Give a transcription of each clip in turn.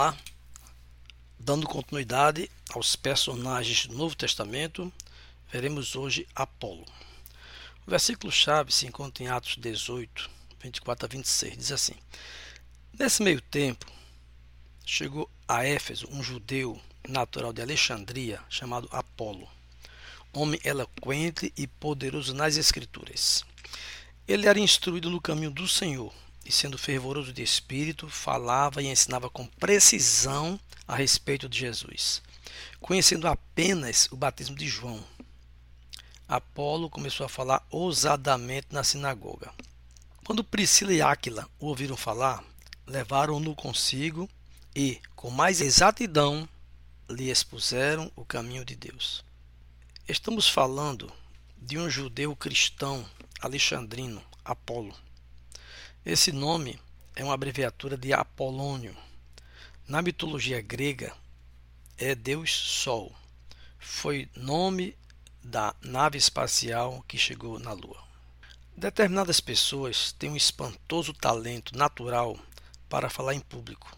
Olá, dando continuidade aos personagens do Novo Testamento, veremos hoje Apolo. O versículo-chave se encontra em Atos 18, 24 a 26, diz assim: Nesse meio tempo, chegou a Éfeso um judeu natural de Alexandria chamado Apolo, homem eloquente e poderoso nas Escrituras. Ele era instruído no caminho do Senhor e, sendo fervoroso de espírito, falava e ensinava com precisão a respeito de Jesus, conhecendo apenas o batismo de João. Apolo começou a falar ousadamente na sinagoga. Quando Priscila e Áquila o ouviram falar, levaram-no consigo e, com mais exatidão, lhe expuseram o caminho de Deus. Estamos falando de um judeu cristão alexandrino, Apolo. Esse nome é uma abreviatura de Apolônio. Na mitologia grega, é Deus Sol. Foi nome da nave espacial que chegou na Lua. Determinadas pessoas têm um espantoso talento natural para falar em público.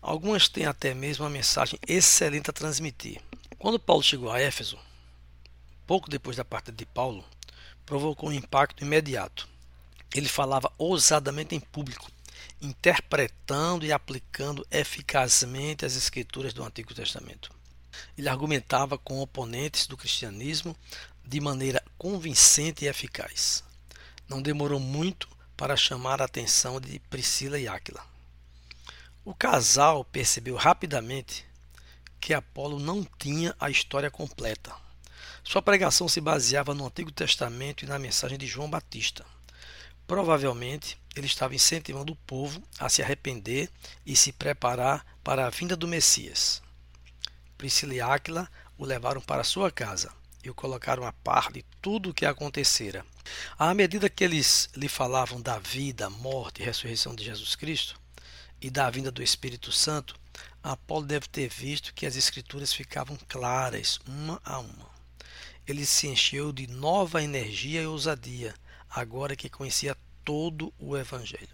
Algumas têm até mesmo uma mensagem excelente a transmitir. Quando Paulo chegou a Éfeso, pouco depois da partida de Paulo, provocou um impacto imediato. Ele falava ousadamente em público, interpretando e aplicando eficazmente as escrituras do Antigo Testamento. Ele argumentava com oponentes do cristianismo de maneira convincente e eficaz. Não demorou muito para chamar a atenção de Priscila e Áquila. O casal percebeu rapidamente que Apolo não tinha a história completa. Sua pregação se baseava no Antigo Testamento e na mensagem de João Batista. Provavelmente ele estava incentivando o povo a se arrepender e se preparar para a vinda do Messias. Priscila e Áquila o levaram para sua casa e o colocaram a par de tudo o que acontecera. À medida que eles lhe falavam da vida, morte e ressurreição de Jesus Cristo e da vinda do Espírito Santo, Apolo deve ter visto que as Escrituras ficavam claras uma a uma ele se encheu de nova energia e ousadia, agora que conhecia todo o Evangelho.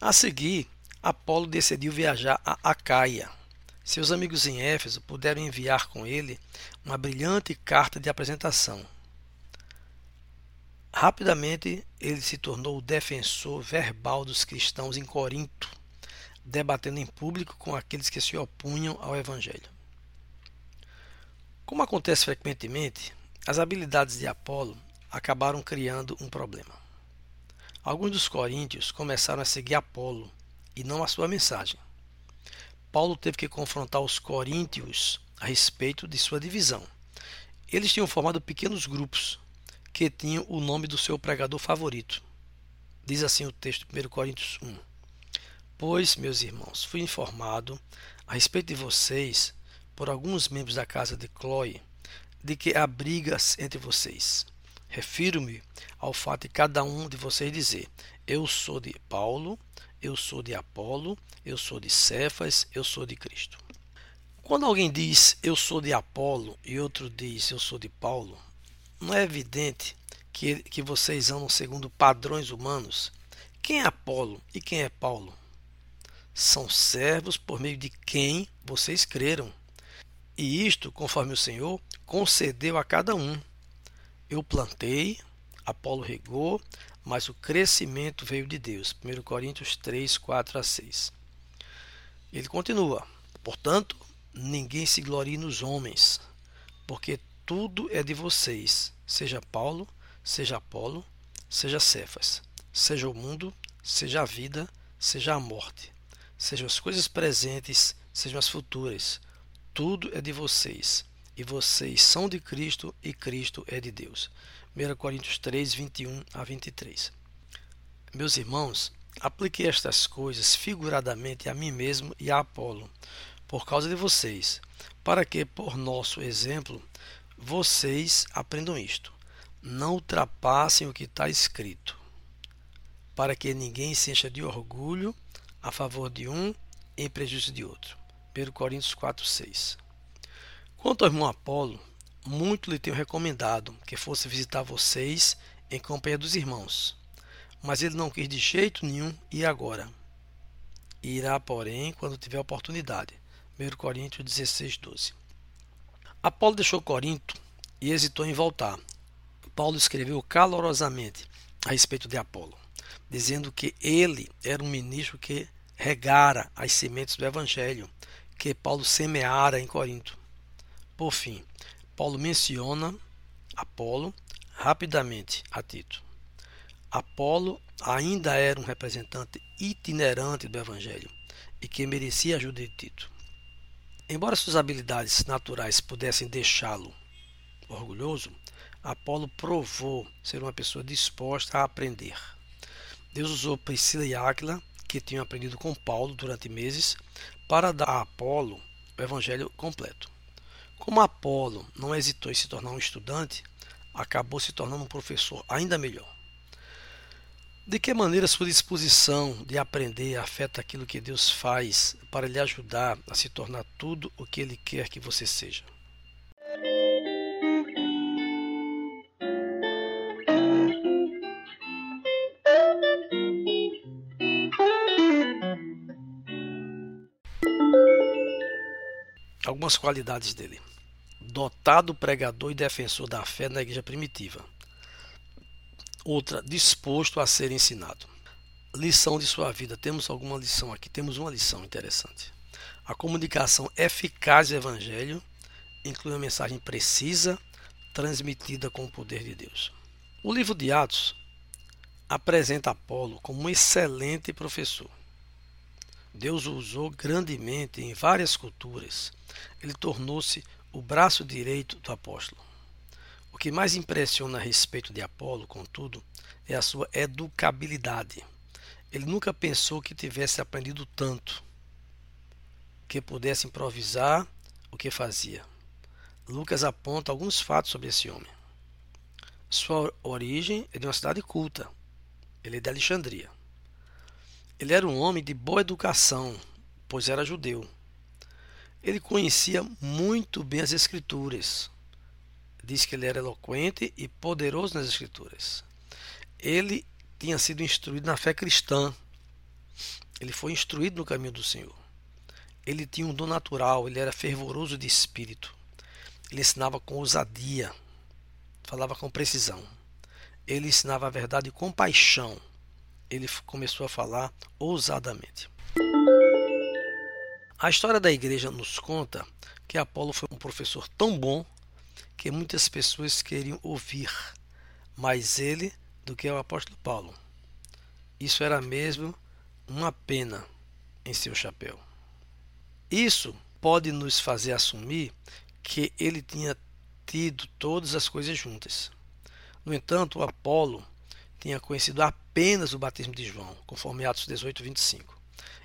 A seguir, Apolo decidiu viajar a Acaia. Seus amigos em Éfeso puderam enviar com ele uma brilhante carta de apresentação. Rapidamente, ele se tornou o defensor verbal dos cristãos em Corinto, debatendo em público com aqueles que se opunham ao Evangelho. Como acontece frequentemente, as habilidades de Apolo acabaram criando um problema. Alguns dos coríntios começaram a seguir Apolo e não a sua mensagem. Paulo teve que confrontar os coríntios a respeito de sua divisão. Eles tinham formado pequenos grupos que tinham o nome do seu pregador favorito. Diz assim o texto de 1 Coríntios 1. Pois, meus irmãos, fui informado a respeito de vocês por alguns membros da casa de Chloe de que há brigas entre vocês. Refiro-me ao fato de cada um de vocês dizer: Eu sou de Paulo, eu sou de Apolo, eu sou de Cefas, eu sou de Cristo. Quando alguém diz eu sou de Apolo e outro diz eu sou de Paulo, não é evidente que, que vocês andam segundo padrões humanos? Quem é Apolo e quem é Paulo? São servos por meio de quem vocês creram e isto, conforme o Senhor, concedeu a cada um. Eu plantei, Apolo regou, mas o crescimento veio de Deus. 1 Coríntios 3, 4 a 6. Ele continua: Portanto, ninguém se glorie nos homens, porque tudo é de vocês, seja Paulo, seja Apolo, seja Cefas, seja o mundo, seja a vida, seja a morte, sejam as coisas presentes, sejam as futuras tudo é de vocês, e vocês são de Cristo, e Cristo é de Deus. 1 Coríntios 3, 21 a 23. Meus irmãos, apliquei estas coisas figuradamente a mim mesmo e a Apolo, por causa de vocês, para que, por nosso exemplo, vocês aprendam isto. Não ultrapassem o que está escrito, para que ninguém se encha de orgulho a favor de um em prejuízo de outro. 1 Coríntios 4, 6. Quanto ao irmão Apolo, muito lhe tenho recomendado que fosse visitar vocês em companhia dos irmãos, mas ele não quis de jeito nenhum e agora. Irá, porém, quando tiver oportunidade. 1 Coríntios 16, 12. Apolo deixou Corinto e hesitou em voltar. Paulo escreveu calorosamente a respeito de Apolo, dizendo que ele era um ministro que regara as sementes do evangelho que Paulo semeara em Corinto. Por fim, Paulo menciona Apolo rapidamente a Tito. Apolo ainda era um representante itinerante do Evangelho e que merecia a ajuda de Tito. Embora suas habilidades naturais pudessem deixá-lo orgulhoso, Apolo provou ser uma pessoa disposta a aprender. Deus usou Priscila e Áquila, que tinham aprendido com Paulo durante meses, para dar a Apolo o evangelho completo. Como Apolo não hesitou em se tornar um estudante, acabou se tornando um professor ainda melhor. De que maneira sua disposição de aprender afeta aquilo que Deus faz para lhe ajudar a se tornar tudo o que Ele quer que você seja? Algumas qualidades dele: dotado pregador e defensor da fé na igreja primitiva Outra, disposto a ser ensinado. Lição de sua vida. Temos alguma lição aqui? Temos uma lição interessante. A comunicação eficaz do Evangelho inclui uma mensagem precisa, transmitida com o poder de Deus. O livro de Atos apresenta Apolo como um excelente professor. Deus o usou grandemente em várias culturas. Ele tornou-se o braço direito do apóstolo. O que mais impressiona a respeito de Apolo, contudo, é a sua educabilidade. Ele nunca pensou que tivesse aprendido tanto, que pudesse improvisar o que fazia. Lucas aponta alguns fatos sobre esse homem. Sua origem é de uma cidade culta. Ele é de Alexandria. Ele era um homem de boa educação, pois era judeu. Ele conhecia muito bem as Escrituras, diz que ele era eloquente e poderoso nas Escrituras. Ele tinha sido instruído na fé cristã. Ele foi instruído no caminho do Senhor. Ele tinha um dom natural, ele era fervoroso de espírito. Ele ensinava com ousadia, falava com precisão. Ele ensinava a verdade com paixão. Ele começou a falar ousadamente. A história da igreja nos conta que Apolo foi um professor tão bom que muitas pessoas queriam ouvir mais ele do que o apóstolo Paulo. Isso era mesmo uma pena em seu chapéu. Isso pode nos fazer assumir que ele tinha tido todas as coisas juntas. No entanto, Apolo tinha conhecido apenas o batismo de João, conforme Atos 18, 25.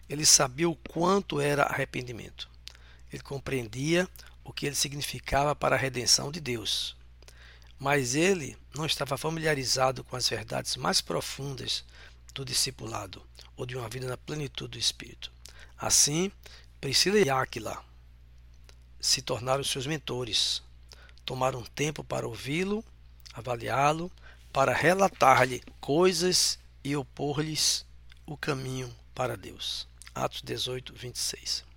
Ele sabia o quanto era arrependimento. Ele compreendia o que ele significava para a redenção de Deus. Mas ele não estava familiarizado com as verdades mais profundas do discipulado ou de uma vida na plenitude do Espírito. Assim, Priscila e Áquila se tornaram seus mentores. Tomaram tempo para ouvi-lo, avaliá-lo, para relatar-lhe coisas e opor-lhes o caminho para Deus. Atos 18, 26.